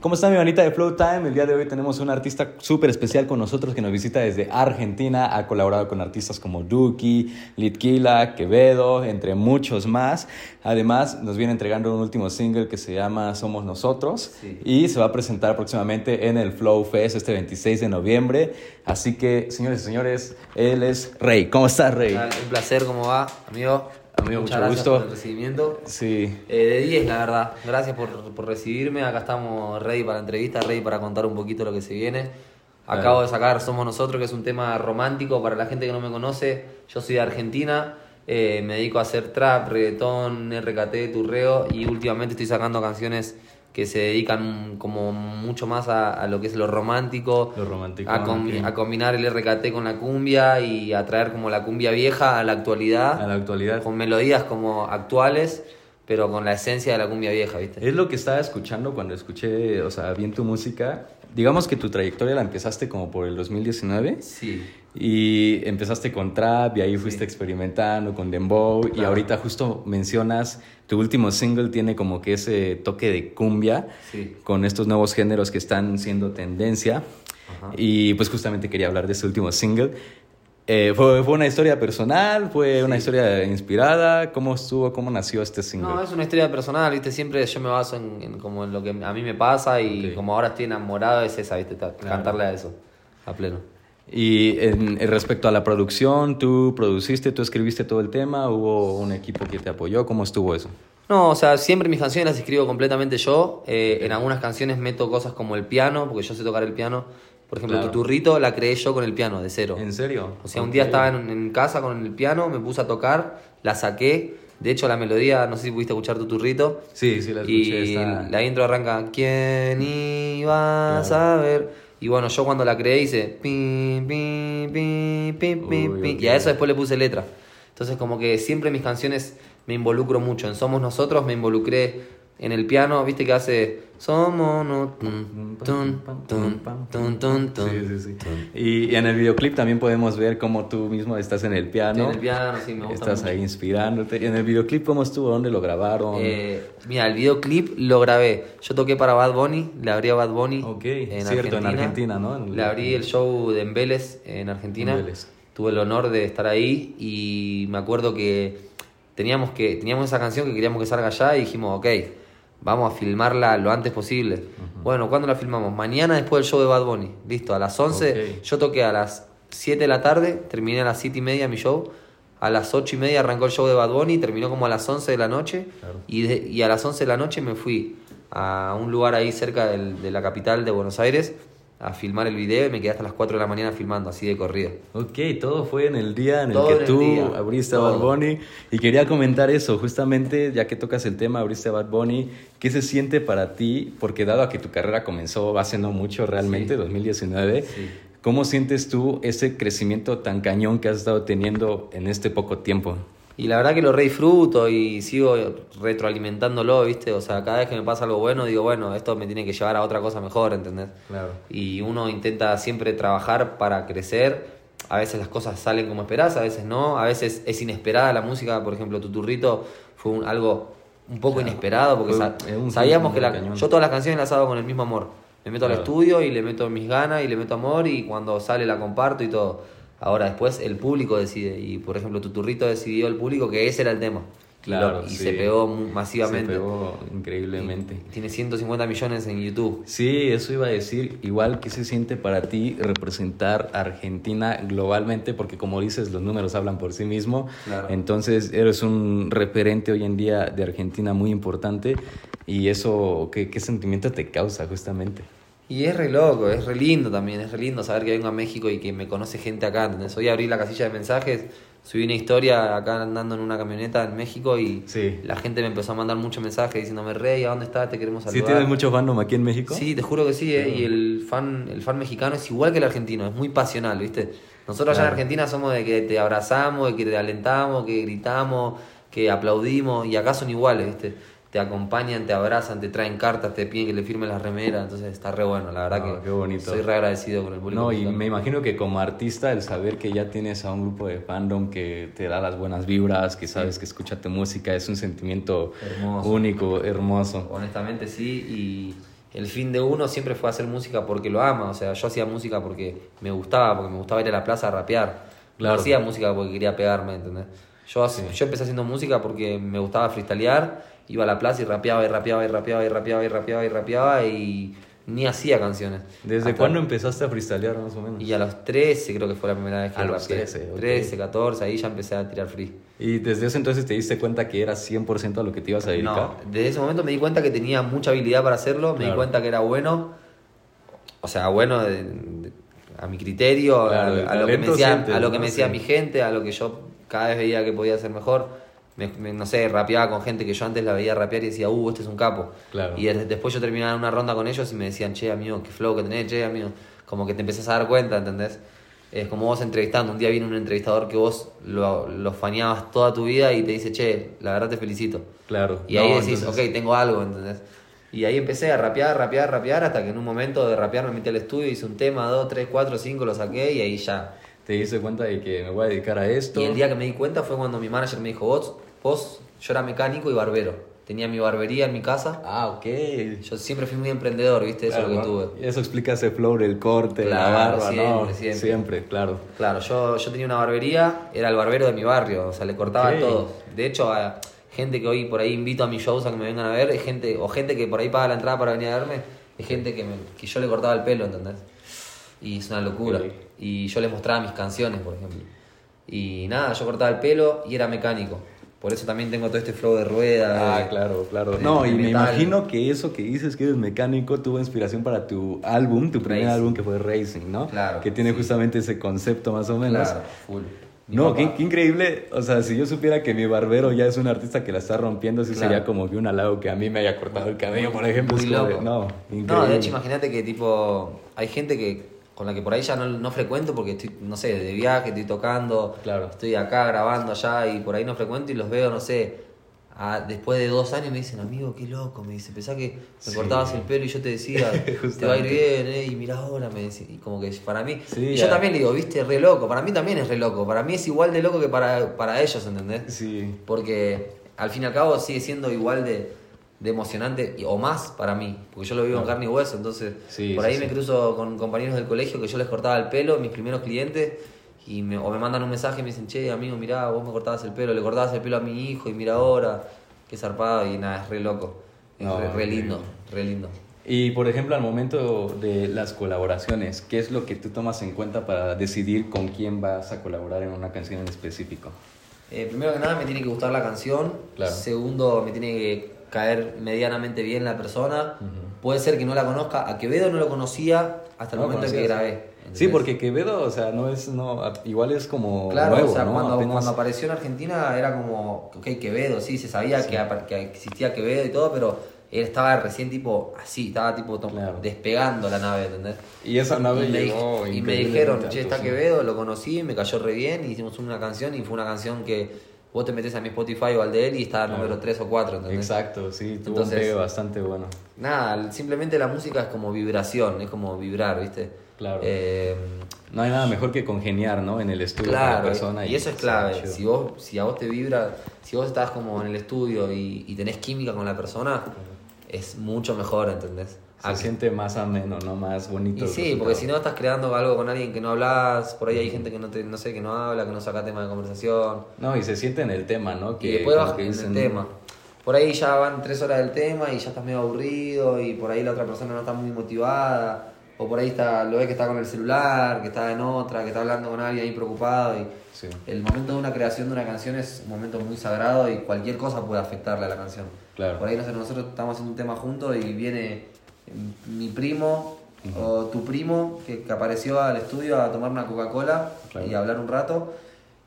¿Cómo está mi manita de Flow Time? El día de hoy tenemos un artista súper especial con nosotros que nos visita desde Argentina. Ha colaborado con artistas como Duki, Litquila, Quevedo, entre muchos más. Además, nos viene entregando un último single que se llama Somos Nosotros Sí. y se va a presentar próximamente en el Flow Fest este 26 de noviembre. Así que, señores y señores, él es Rey. ¿Cómo estás, Rey? Un placer, ¿cómo va, amigo? Amigo, Muchas mucho gracias gusto. por el recibimiento. Sí. Eh, de 10, la verdad. Gracias por, por recibirme. Acá estamos ready para la entrevista, ready para contar un poquito lo que se viene. Acabo Claro. de sacar Somos Nosotros, que es un tema romántico para la gente que no me conoce. Yo soy de Argentina, eh, me dedico a hacer trap, reggaetón, RKT, turreo y últimamente estoy sacando canciones que se dedican como mucho más a, a lo que es lo romántico, Lo romántico, a, com- ok. a combinar el RKT con la cumbia y a traer como la cumbia vieja a la actualidad A la actualidad. con melodías como actuales, pero con la esencia de la cumbia vieja, ¿viste? Es lo que estaba escuchando cuando escuché, o sea, bien tu música. Digamos que tu trayectoria la empezaste como por el 2019 Sí. y empezaste con trap y ahí fuiste experimentando con dembow y Claro. ahorita justo mencionas tu último single tiene como que ese toque de cumbia Sí. con estos nuevos géneros que están siendo tendencia Ajá. y pues justamente quería hablar de ese último single. Eh, fue, fue una historia personal, fue una Sí. historia inspirada, ¿cómo estuvo, cómo nació este single? No, es una historia personal, ¿viste? Siempre yo me baso en, en como en lo que a mí me pasa y Ok. como ahora estoy enamorado es esa, ¿viste? Claro. Cantarle a eso, a pleno. Y en, en respecto a la producción, ¿tú produciste, tú escribiste todo el tema? ¿Hubo un equipo que te apoyó? ¿Cómo estuvo eso? No, o sea, siempre mis canciones las escribo completamente yo. Eh, en algunas canciones meto cosas como el piano, porque yo sé tocar el piano. Por ejemplo, Claro. Tuturrito la creé yo con el piano, de cero. ¿En serio? O sea, un día estaba en, en casa con el piano, me puse a tocar, la saqué. De hecho, la melodía, no sé si pudiste escuchar Tuturrito. Sí, sí, la escuché. Y está- la intro arranca, ¿quién iba a saber? Y bueno, yo cuando la creé hice, pim, pim, pim, pim, pim, Uy, y a eso después le puse letra. Entonces como que siempre en mis canciones me involucro mucho. En Somos Nosotros me involucré en el piano, viste que hace, somos no, Sí, sí, sí. Y en el videoclip también podemos ver cómo tú mismo estás en el piano. En el piano, sí, me gusta Estás mucho. ahí inspirándote. ¿Y en el videoclip cómo estuvo? ¿Dónde lo grabaron? Eh, mira, el videoclip lo grabé. Yo toqué para Bad Bunny, le abrí a Bad Bunny. Ok, cierto, en Argentina, ¿no? En- Le abrí el show de Vélez, en Argentina. En Vélez. Tuve el honor de estar ahí y me acuerdo que teníamos, que teníamos esa canción que queríamos que salga allá y dijimos, ok, vamos a filmarla lo antes posible. Bueno, ¿cuándo la filmamos? Mañana después del show de Bad Bunny. Listo, a las 11. Ok. Yo toqué a las 7 de la tarde, terminé a las 7 y media mi show. A las 8 y media arrancó el show de Bad Bunny, terminó como a las 11 de la noche. Claro. Y, de- y a las 11 de la noche me fui a un lugar ahí cerca del- de la capital de Buenos Aires a filmar el video y me quedé hasta las 4 de la mañana filmando, así de corrido. Ok, todo fue en el día en el que el tú día, abriste a. Bad Bunny. Y quería comentar eso, justamente, ya que tocas el tema, abriste a Bad Bunny. ¿Qué se siente para ti? Porque dado a que tu carrera comenzó hace no mucho realmente, Sí. 2019, Sí. ¿cómo sientes tú ese crecimiento tan cañón que has estado teniendo en este poco tiempo? Y la verdad que lo re disfruto y sigo retroalimentándolo, ¿viste? O sea, cada vez que me pasa algo bueno, digo, bueno, esto me tiene que llevar a otra cosa mejor, ¿entendés? Claro. Y uno intenta siempre trabajar para crecer. A veces las cosas salen como esperás, a veces no. A veces es inesperada la música. Por ejemplo, Tuturrito fue un- algo un poco Claro. inesperado porque Fue- sa- sabíamos que la, cañón. yo todas las canciones las hago con el mismo amor. Me meto Claro. al estudio y le meto mis ganas y le meto amor y cuando sale la comparto y todo. Ahora después el público decide y por ejemplo Tuturrito decidió el público que ese era el tema. Claro, y sí. se pegó masivamente. Se pegó increíblemente. Y tiene 150 millones en YouTube. Sí, eso iba a decir. Igual, ¿qué se siente para ti representar Argentina globalmente? Porque como dices, los números hablan por sí mismo. Claro. Entonces, eres un referente hoy en día de Argentina muy importante. Y eso, ¿qué, qué sentimiento te causa justamente? Y es re loco, es re lindo también, es re lindo saber que vengo a México y que me conoce gente acá, ¿entendés? Hoy abrí la casilla de mensajes, subí una historia acá andando en una camioneta en México y Sí. la gente me empezó a mandar muchos mensajes diciéndome, Rey, ¿a dónde estás? Te queremos ¿Sí saludar. tienes mucho fandom aquí en México? Sí, te juro que sí, ¿eh? y el fan, el fan mexicano es igual que el argentino, es muy pasional, ¿viste? Nosotros allá en. Argentina somos de que te abrazamos, de que te alentamos, que gritamos, que aplaudimos, y acá son iguales, ¿viste? Te acompañan, te abrazan, te traen cartas, te piden que le firmen las remeras, entonces está re bueno, la verdad Ah, que qué bonito. soy re agradecido con el público. No, y me imagino que como artista, el saber que ya tienes a un grupo de fandom que te da las buenas vibras, que sabes que escucha tu música, es un sentimiento Hermoso. único, hermoso. Honestamente sí, y, el fin de uno siempre fue hacer música porque lo ama. O sea, yo hacía música porque me gustaba, porque me gustaba ir a la plaza a rapear. Claro. No hacía música porque quería pegarme, ¿entendés? Yo, hace- yo empecé haciendo música porque me gustaba freestylear, iba a la plaza y rapeaba y rapeaba y rapeaba y rapeaba y rapeaba y rapeaba y ni hacía canciones. ¿Desde Hasta- cuándo empezaste a freestylear más o menos? Y a los 13 creo que fue la primera vez que A los rapeé. 13, ok. 13, 14, ahí ya empecé a tirar free. ¿Y desde ese entonces te diste cuenta que era 100% a lo que te ibas a dedicar? No, desde ese momento me di cuenta que tenía mucha habilidad para hacerlo, me di Claro. cuenta que era bueno, o sea, bueno de- de- a mi criterio, Claro, a, a lo que me decía, sientes, a lo que ¿no? me decía Sí. mi gente, a lo que yo cada vez veía que podía hacer mejor. Me, me- no sé, rapeaba con gente que yo antes la veía rapear y decía, uh, este es un capo. Claro. Y des- después yo terminaba una ronda con ellos y me decían, che, amigo, qué flow que tenés, che, amigo. Como que te empezás a dar cuenta, ¿entendés? Es como vos entrevistando. Un día viene un entrevistador que vos lo, lo faneabas toda tu vida y te dice, che, la verdad te felicito. Claro. Y ahí decís, entonces- ok, tengo algo, ¿entendés? Y ahí empecé a rapear, rapear, rapear, hasta que en un momento de rapear me metí al estudio, hice un tema, dos, tres, cuatro, cinco, lo saqué y ahí ya. Te diste cuenta de que me voy a dedicar a esto. Y el día que me di cuenta fue cuando mi manager me dijo, vos, vos, yo era mecánico y barbero. Tenía mi barbería en mi casa. Ah, ok. Yo siempre fui muy emprendedor, ¿viste? Eso es lo que tuve. Eso explica ese flow del corte, la Claro, barba, siempre, ¿no? siempre. claro. Claro, yo, yo tenía una barbería, era el barbero de mi barrio, o sea, le cortaba Ok. a todos. De hecho, a gente que hoy por ahí invito a mis shows a que me vengan a ver, gente, o gente que por ahí paga la entrada para venir a verme, es gente que, me- que yo le cortaba el pelo, ¿entendés? Y es una locura. Y yo les mostraba mis canciones, por ejemplo. Y nada, yo cortaba el pelo y era mecánico. Por eso también tengo todo este flow de rueda. Ah, de- claro, claro. de- No, de y me imagino que eso que dices que eres mecánico tuvo inspiración para tu álbum, tu primer álbum que fue Racing, ¿no? Claro, Que tiene sí. justamente ese concepto más o menos. Claro, full. Mi No, qué, qué increíble. O sea, si yo supiera que mi barbero ya es un artista que la está rompiendo, sí Claro. sería como que un halago que a mí me haya cortado el cabello, por ejemplo. Muy loco. no, increíble. No, de hecho, imagínate que tipo. Hay gente que con la que por ahí ya no, no frecuento porque estoy, no sé, de viaje, estoy tocando, Claro. estoy acá grabando allá y por ahí no frecuento y los veo, no sé, a- después de dos años me dicen, amigo, qué loco, me dice, pensá que me Sí. cortabas el pelo y yo te decía, te va a ir bien, eh, y mirá ahora, me decía, y como que para mí, Sí, y yo también le digo, viste, re loco, para mí también es re loco, para mí es igual de loco que para, para ellos, ¿entendés? Sí, Porque al fin y al cabo sigue siendo igual de, de emocionante o más para mí, porque yo lo vivo en carne y hueso, entonces Sí, por sí, ahí me sí. cruzo con compañeros del colegio que yo les cortaba el pelo, mis primeros clientes, y me, o me mandan un mensaje y me dicen, che, amigo, mirá, vos me cortabas el pelo, le cortabas el pelo a mi hijo y mira ahora, qué zarpado, y nada, es re loco, es No, re, lindo, re lindo. Y por ejemplo, al momento de las colaboraciones, ¿qué es lo que tú tomas en cuenta para decidir con quién vas a colaborar en una canción en específico? Eh, primero que nada me tiene que gustar la canción. Claro. Segundo, me tiene que caer medianamente bien la persona. Puede ser que no la conozca. A Quevedo no lo conocía hasta el No momento en que grabé. Sí, porque Quevedo, o sea, no es, no, igual es como Claro, nuevo, o sea, ¿no? cuando, Apenas- cuando apareció en Argentina era como, ok, Quevedo, sí, se sabía que, que existía Quevedo y todo, pero él estaba recién tipo así, estaba tipo Claro. despegando la nave, ¿entendés? Y esa nave y, llegó y me dijeron, che, está. Quevedo, lo conocí, me cayó re bien, hicimos una canción y fue una canción que vos te metes a mi Spotify o al de él y está Claro. número 3 o 4, ¿entendés? Exacto, sí, tuvo Entonces- un pegue bastante bueno. Nada, simplemente la música es como vibración, es como vibrar, ¿viste? Claro. Eh, No hay nada mejor que congeniar, ¿no? En el estudio con la claro, persona. y eso es clave. Si vos, si a vos te vibra, si vos estás como en el estudio y, y tenés química con la persona, es mucho mejor, ¿entendés? Se que- siente más ameno, ¿no? Más bonito. y sí, porque si resultado. no estás creando algo con alguien que no hablas, por ahí hay gente que no te, no sé, que no habla, que no saca tema de conversación. No, y se siente en el tema, ¿no? y después vas que en dicen- el tema. Por ahí ya van tres horas del tema y ya estás medio aburrido y por ahí la otra persona no está muy motivada. O por ahí está, lo ves que está con el celular, que está en otra, que está hablando con alguien ahí preocupado. Y Sí. el momento de una creación de una canción es un momento muy sagrado y cualquier cosa puede afectarle a la canción. Claro. Por ahí no sé, nosotros estamos haciendo un tema juntos y viene mi primo o tu primo que, que apareció al estudio a tomar una Coca-Cola Claro. y a hablar un rato.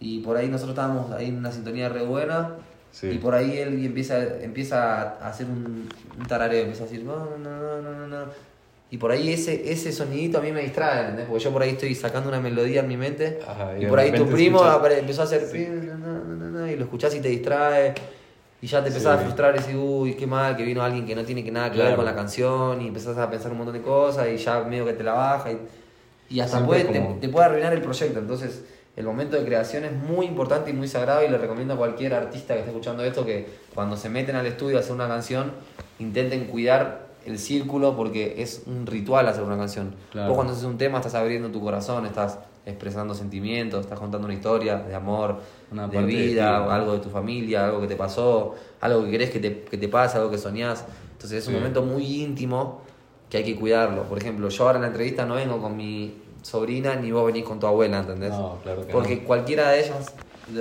Y por ahí nosotros estábamos ahí en una sintonía re buena. Sí. Y por ahí él empieza, empieza a hacer un, un tarareo, empieza a decir, no, no, no, no, no, no. Y por ahí ese, ese sonidito a mí me distrae, ¿entendés? Porque yo por ahí estoy sacando una melodía en mi mente. Ajá, y por ahí tu primo empezó a hacer... no, y lo escuchás y te distrae. Y ya te empezás Sí. a frustrar y decís, uy, qué mal, que vino alguien que no tiene que nada que ver con la canción. Y empezás a pensar un montón de cosas y ya medio que te la baja. Y, y hasta puede, te, puede arruinar el proyecto. Entonces, el momento de creación es muy importante y muy sagrado. Y le recomiendo a cualquier artista que esté escuchando esto que cuando se meten al estudio a hacer una canción, intenten cuidar el círculo porque es un ritual hacer una canción. Claro. Vos cuando haces un tema estás abriendo tu corazón, estás expresando sentimientos, estás contando una historia de amor, Una de vida, algo de tu familia, algo que te pasó, algo que querés que te, que te pase, algo que soñás. Entonces es un Sí. momento muy íntimo que hay que cuidarlo. Por ejemplo, yo ahora en la entrevista no vengo con mi sobrina ni vos venís con tu abuela, ¿entendés? No, claro que Porque no. cualquiera de ellas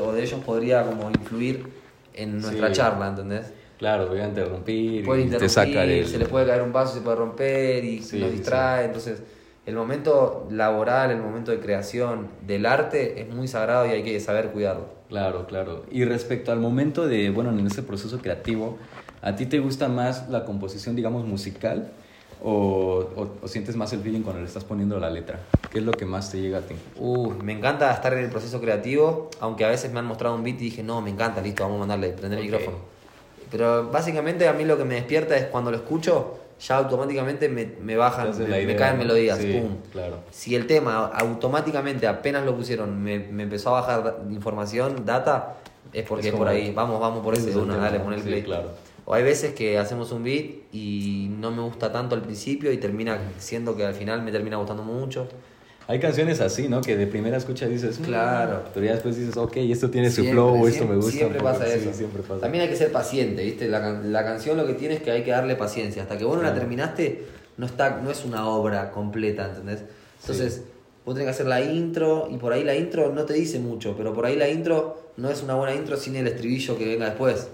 o de ellos podría como influir en nuestra Sí. charla, ¿entendés? Claro, voy a interrumpir Puede y te interrumpir, saca del... se le puede caer un vaso, se puede romper y Sí, nos sí, distrae. Entonces, el momento laboral, el momento de creación del arte es muy sagrado y hay que saber cuidarlo. Claro, claro. Y respecto al momento de, bueno, en ese proceso creativo, ¿a ti te gusta más la composición, digamos, musical? O, o- o sientes más el feeling cuando le estás poniendo la letra? ¿Qué es lo que más te llega a ti? Uh, me encanta estar en el proceso creativo, aunque a veces me han mostrado un beat y dije, no, me encanta, listo, vamos a mandarle, prender el micrófono. Pero básicamente a mí lo que me despierta es cuando lo escucho, ya automáticamente me, me bajan, me, la me idea, caen ¿no? melodías, Sí, pum. claro. Si el tema automáticamente apenas lo pusieron, me, me empezó a bajar información, data, es porque Es por ahí, vamos, vamos por ese ese tema, dale, pon el sí, play. claro. O hay veces que hacemos un beat y no me gusta tanto al principio y termina siendo que al final me termina gustando mucho. Hay canciones así, ¿no? Que de primera escucha dices, "Mm", Claro. Pero ya después dices, ok, esto tiene su Siempre, flow, esto siempre- me gusta. Siempre un poco". pasa Sí, eso. siempre pasa. También hay que ser paciente, ¿viste? La, la canción lo que tiene es que hay que darle paciencia. Hasta que vos no la terminaste, no, está, no es una obra completa, ¿entendés? Entonces, vos tenés que hacer la intro y por ahí la intro no te dice mucho, pero por ahí la intro no es una buena intro sin el estribillo que venga después.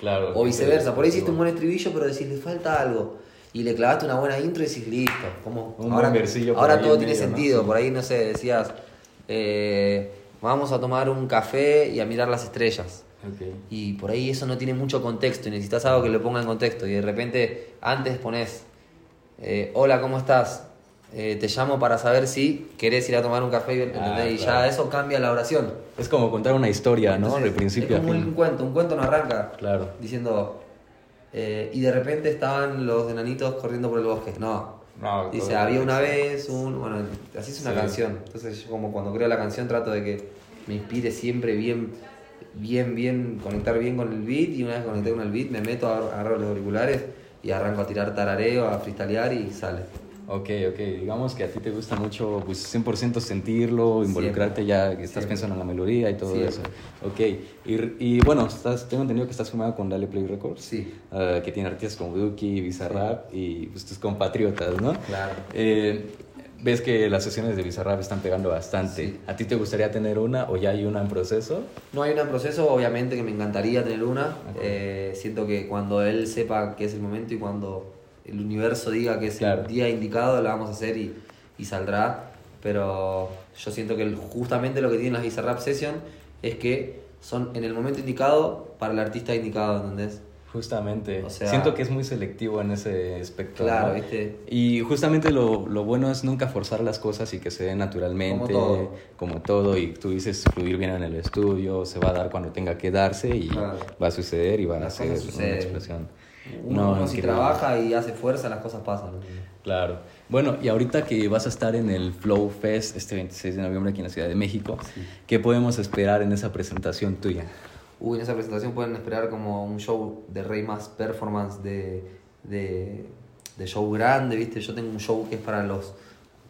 Claro. O viceversa, por ahí hiciste un buen buen estribillo, pero decís, le falta algo. Y le clavaste una buena intro y decís, listo. Como, Un ahora buen versillo por ahora todo en tiene sentido. Por ahí, no sé, decías, eh, vamos a tomar un café y a mirar las estrellas. Y por ahí eso no tiene mucho contexto y necesitas algo que lo ponga en contexto. Y de repente, antes pones, eh, hola, ¿cómo estás? Eh, te llamo para saber si querés ir a tomar un café. Ah, y claro. ya eso cambia la oración. Es como contar una historia, ¿no? Entonces, de principio es a como fin. un cuento, un cuento no arranca Claro. diciendo eh, y de repente estaban los enanitos corriendo por el bosque. No. No, Dice, había una vez un. Bueno, así es una Sí. canción. Entonces yo como cuando creo la canción trato de que me inspire siempre bien, bien, bien, conectar bien con el beat y una vez conecté con el beat me meto, agarro, agarro los auriculares y arranco a tirar tarareo, a freestylear y sale. Ok, ok. Digamos que a ti te gusta mucho, pues 100% sentirlo, involucrarte ya, que estás Siempre. pensando en la melodía y todo Siempre. eso. Ok. Y, y bueno, estás, tengo entendido que estás firmado con Dale Play Records. Sí. ah, que tiene artistas como Duki, Bizarrap y pues, tus compatriotas, ¿no? Claro. Eh, Ves que las sesiones de Bizarrap están pegando bastante. Sí. ¿A ti te gustaría tener una o ya hay una en proceso? No hay una en proceso, obviamente que me encantaría tener una. Eh, siento que cuando él sepa que es el momento y cuando el universo diga que es Claro. el día indicado, la vamos a hacer y, y saldrá. Pero yo siento que justamente lo que tienen las Bizarrap Session es que son en el momento indicado para el artista indicado, ¿entendés? Justamente. O sea- Siento que es muy selectivo en ese aspecto. Claro, ¿no? ¿viste? Y justamente lo, lo bueno es nunca forzar las cosas y que se den naturalmente, Como todo. como todo, y tú dices fluir bien en el estudio, se va a dar cuando tenga que darse y Claro. va a suceder y va a ser una suceden. Uno, No, si trabaja y hace fuerza, las cosas pasan. Claro. Bueno, y ahorita que vas a estar en el Flow Fest este 26 de noviembre aquí en la Ciudad de México, ¿qué podemos esperar en esa presentación tuya? Uy, en esa presentación pueden esperar como un show de Rey más performance de, de, de show grande, ¿viste? Yo tengo un show que es para los,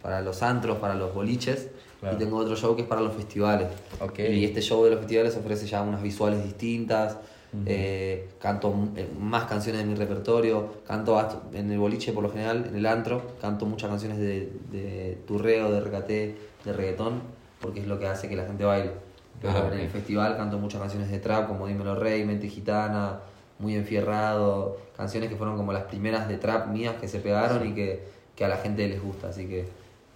para los antros, para los boliches, Claro. y tengo otro show que es para los festivales. Ok. Y este show de los festivales ofrece ya unas visuales distintas, eh, canto eh, más canciones de mi repertorio, canto en el boliche por lo general, en el antro, canto muchas canciones de, de turreo, de recate, de reggaetón, porque es lo que hace que la gente baile. Pero Ah, en el festival canto muchas canciones de trap, como Dímelo Rey, Mente Gitana, Muy Enfierrado, canciones que fueron como las primeras de trap mías que se pegaron y que, que a la gente les gusta, así que,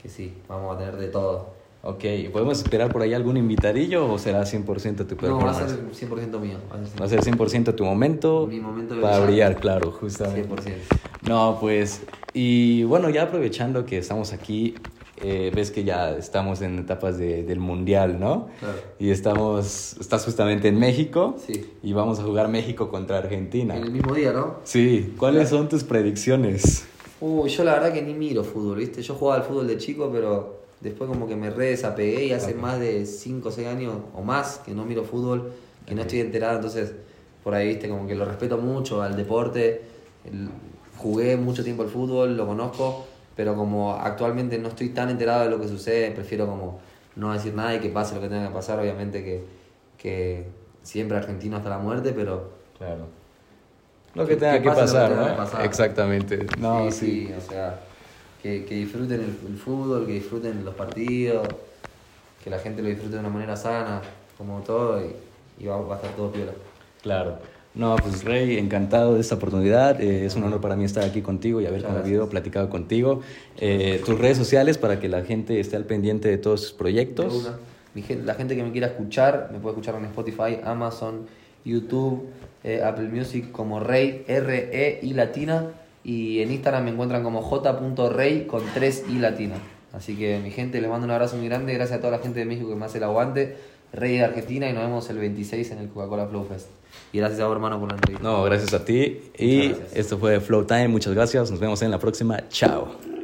que sí, vamos a tener de todo. Ok, ¿podemos esperar por ahí algún invitadillo o será 100% tu No, va a performance? ser 100% mío. Va a ser Va a ser 100% tu momento, Mi momento de para brillar. brillar, claro, justamente. 100%. No, pues, y bueno, ya aprovechando que estamos aquí, eh, ves que ya estamos en etapas de- del mundial, ¿no? Claro. Y estamos, estás justamente en México Sí. y vamos a jugar México contra Argentina. En el mismo día, ¿no? Sí, ¿cuáles Claro. son tus predicciones? Uy, yo la verdad que ni miro fútbol, ¿viste? Yo jugaba al fútbol de chico, pero después como que me re desapegué y hace Ok. más de 5 o 6 años o más que no miro fútbol, que no Ok. estoy enterado, entonces por ahí, ¿viste? Como que lo respeto mucho al deporte, el jugué mucho tiempo al fútbol, lo conozco, pero como actualmente no estoy tan enterado de lo que sucede, prefiero como no decir nada y que pase lo que tenga que pasar, obviamente que, que siempre argentino hasta la muerte, pero... Claro. Lo que tenga que que, pasar, ¿no? pasar. Exactamente. No, sí, sí. sí, o sea, que, que disfruten el, el fútbol, que disfruten los partidos, que la gente lo disfrute de una manera sana, como todo, y, y va, va a estar todo piola. Claro. No, pues Rey, encantado de esta oportunidad. Eh, es un honor para mí estar aquí contigo y haber convivido, platicado contigo. Eh, tus redes sociales para que la gente esté al pendiente de todos sus proyectos. la gente que me quiera escuchar, me puede escuchar en Spotify, Amazon, YouTube, eh, Apple Music como Rey, R-E y latina. Y en Instagram me encuentran como j.rey con 3 i latina. Así que mi gente, les mando un abrazo muy grande. Gracias a toda la gente de México que me hace el aguante. Rey de Argentina y nos vemos el 26 en el Coca-Cola Flow Fest. Y gracias a vos, hermano, por la entrevista. No, gracias a ti. Y Muchas gracias. esto fue Flow Time. Muchas gracias. Nos vemos en la próxima. Chao.